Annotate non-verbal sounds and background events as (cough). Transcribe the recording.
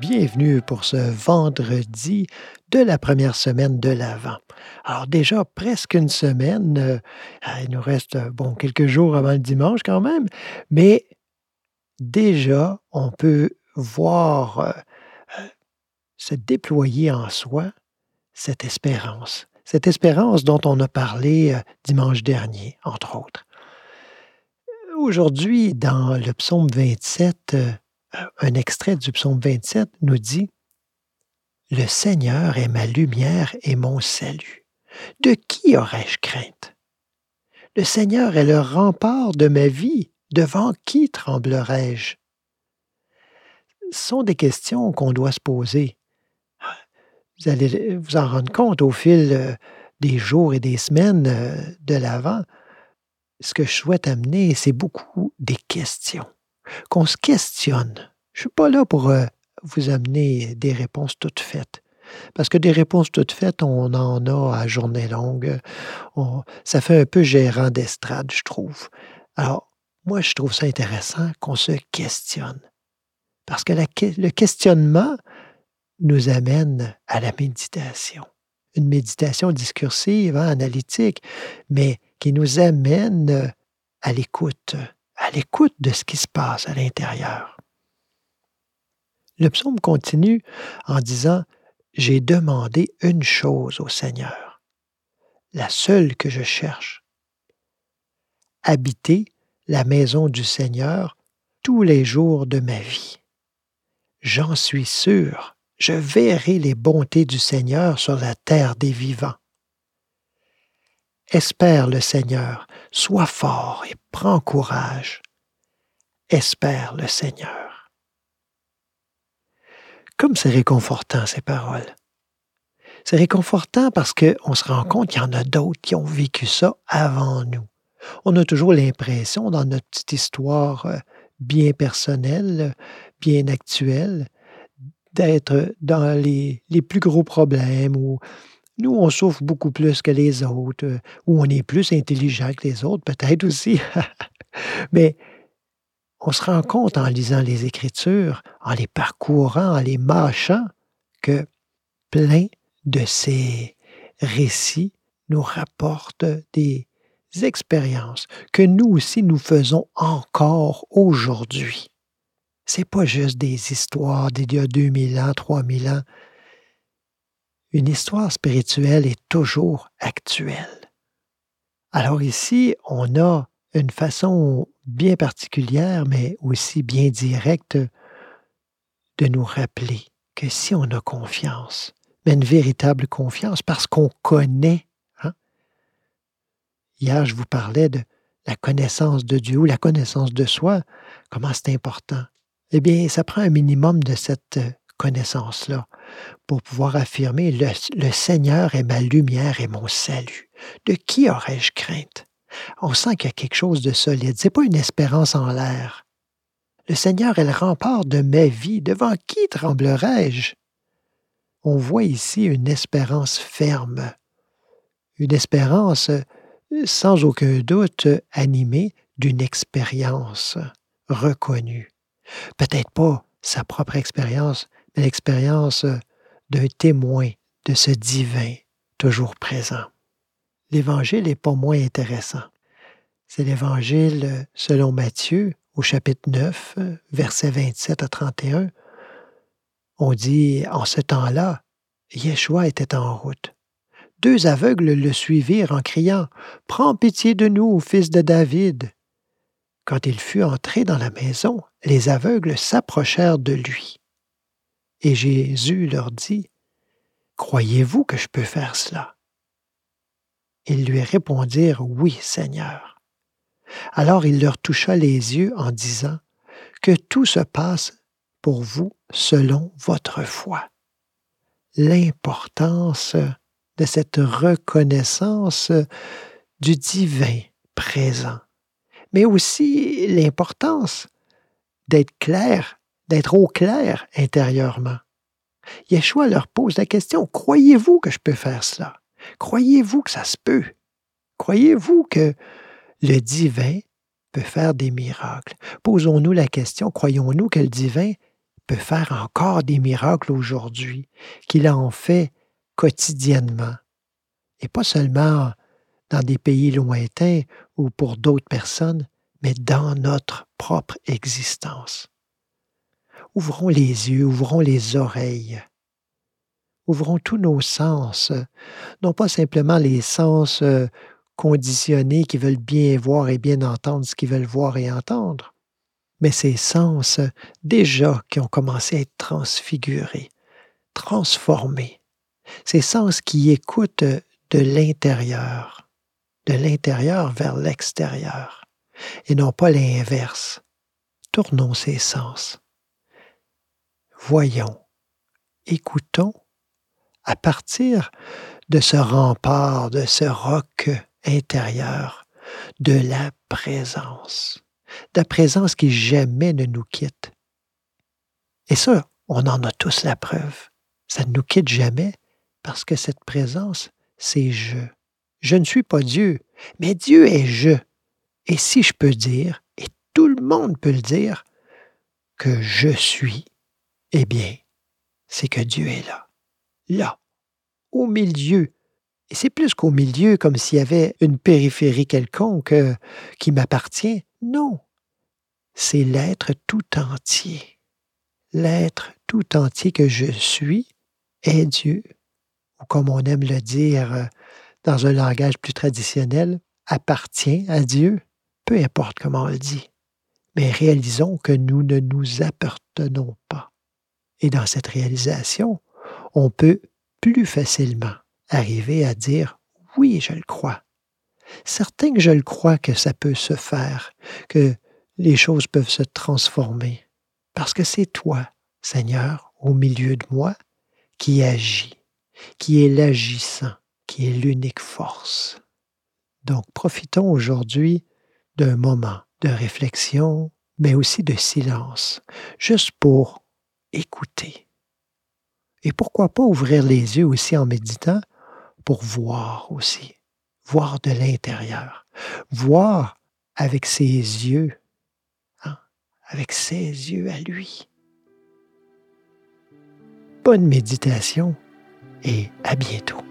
Bienvenue pour ce vendredi de la première semaine de l'Avent. Alors déjà presque une semaine, euh, il nous reste bon quelques jours avant le dimanche quand même, mais déjà on peut voir euh, euh, se déployer en soi cette espérance, cette espérance dont on a parlé dimanche dernier, entre autres. Aujourd'hui, dans le psaume 27, un extrait du psaume 27 nous dit Le Seigneur est ma lumière et mon salut. De qui aurais-je crainte? Le Seigneur est le rempart de ma vie. Devant qui tremblerais-je Ce sont des questions qu'on doit se poser. Vous allez vous en rendre compte au fil euh, des jours et des semaines euh, de l'Avent. Ce que je souhaite amener, c'est beaucoup des questions qu'on se questionne. Je ne suis pas là pour euh, vous amener des réponses toutes faites. Parce que des réponses toutes faites, on en a à journée longue. ça fait un peu gérant d'estrade, je trouve. Alors, moi, je trouve ça intéressant qu'on se questionne. Parce que le questionnement nous amène à la méditation. Une méditation discursive, hein, analytique, mais qui nous amène à l'écoute, l'écoute de ce qui se passe à l'intérieur. Le psaume continue en disant J'ai demandé une chose au Seigneur, la seule que je cherche habiter la maison du Seigneur tous les jours de ma vie. J'en suis sûr, je verrai les bontés du Seigneur sur la terre des vivants. Espère le Seigneur, sois fort et prends courage. Espère le Seigneur. Comme c'est réconfortant ces paroles. C'est réconfortant parce qu'on se rend compte qu'il y en a d'autres qui ont vécu ça avant nous. On a toujours l'impression, dans notre petite histoire euh, bien personnelle, bien actuelle, d'être dans les, les, plus gros problèmes ou nous, on souffre beaucoup plus que les autres, euh, ou on est plus intelligent que les autres, peut-être aussi. (laughs) Mais on se rend compte en lisant les Écritures, en les parcourant, en les mâchant, que plein de ces récits nous rapportent des expériences que nous aussi nous faisons encore aujourd'hui. C'est pas juste des histoires d'il y a 2000 ans, 3000 ans une histoire spirituelle est toujours actuelle. Alors ici, on a une façon bien particulière, mais aussi bien directe, de nous rappeler que si on a confiance, mais une véritable confiance, parce qu'on connaît, hein? hier je vous parlais de la connaissance de Dieu ou la connaissance de soi, comment c'est important? Eh bien, ça prend un minimum de cette connaissance-là pour pouvoir affirmer le, Seigneur est ma lumière et mon salut. De qui aurais-je crainte? On sent qu'il y a quelque chose de solide. Ce n'est pas une espérance en l'air. Le Seigneur est le rempart de ma vie. Devant qui tremblerais-je? On voit ici une espérance ferme, une espérance sans aucun doute animée d'une expérience reconnue. Peut-être pas sa propre expérience, l'expérience d'un témoin de ce divin toujours présent. L'Évangile n'est pas moins intéressant. C'est l'Évangile selon Matthieu au chapitre 9, versets 27 à 31. On dit, en ce temps-là, Yeshua était en route. Deux aveugles le suivirent en criant Prends pitié de nous, fils de David. Quand il fut entré dans la maison, les aveugles s'approchèrent de lui. Et Jésus leur dit, Croyez-vous que je peux faire cela? Ils lui répondirent, Oui, Seigneur. Alors il leur toucha les yeux en disant, Que tout se passe pour vous selon votre foi. L'importance de cette reconnaissance du divin présent, mais aussi l'importance d'être clair d'être au clair intérieurement. Yeshua leur pose la question, croyez-vous que je peux faire cela? Croyez-vous que ça se peut? Croyez-vous que le divin peut faire des miracles? Posons-nous la question, croyons-nous que le divin peut faire encore des miracles aujourd'hui, qu'il en fait quotidiennement? Et pas seulement dans des pays lointains ou pour d'autres personnes, mais dans notre propre existence. Ouvrons les yeux, ouvrons les oreilles, ouvrons tous nos sens, non pas simplement les sens euh, conditionnés qui veulent bien voir et bien entendre ce qu'ils veulent voir et entendre, mais ces sens déjà qui ont commencé à être transfigurés, transformés, ces sens qui écoutent de l'intérieur, de l'intérieur vers l'extérieur, et non pas l'inverse. Tournons ces sens. Voyons, écoutons à partir de ce rempart, de ce roc intérieur, de la présence, de la présence qui jamais ne nous quitte. Et ça, on en a tous la preuve. Ça ne nous quitte jamais parce que cette présence, c'est je. Je ne suis pas Dieu, mais Dieu est je. Et si je peux dire, et tout le monde peut le dire, que je suis, eh bien, c'est que Dieu est là. Là, au milieu. Et c'est plus qu'au milieu, comme s'il y avait une périphérie quelconque euh, qui m'appartient. Non, c'est l'être tout entier. L'être tout entier que je suis est Dieu, ou comme on aime le dire euh, dans un langage plus traditionnel, appartient à Dieu, peu importe comment on le dit. Mais réalisons que nous ne nous appartenons pas. Et dans cette réalisation, on peut plus facilement arriver à dire oui, je le crois. Certain que je le crois que ça peut se faire, que les choses peuvent se transformer, parce que c'est toi, Seigneur, au milieu de moi, qui agis, qui est l'agissant, qui est l'unique force. Donc profitons aujourd'hui d'un moment de réflexion, mais aussi de silence, juste pour écouter. Et pourquoi pas ouvrir les yeux aussi en méditant pour voir aussi, voir de l'intérieur, voir avec ses yeux, hein, avec ses yeux à lui. Bonne méditation et à bientôt.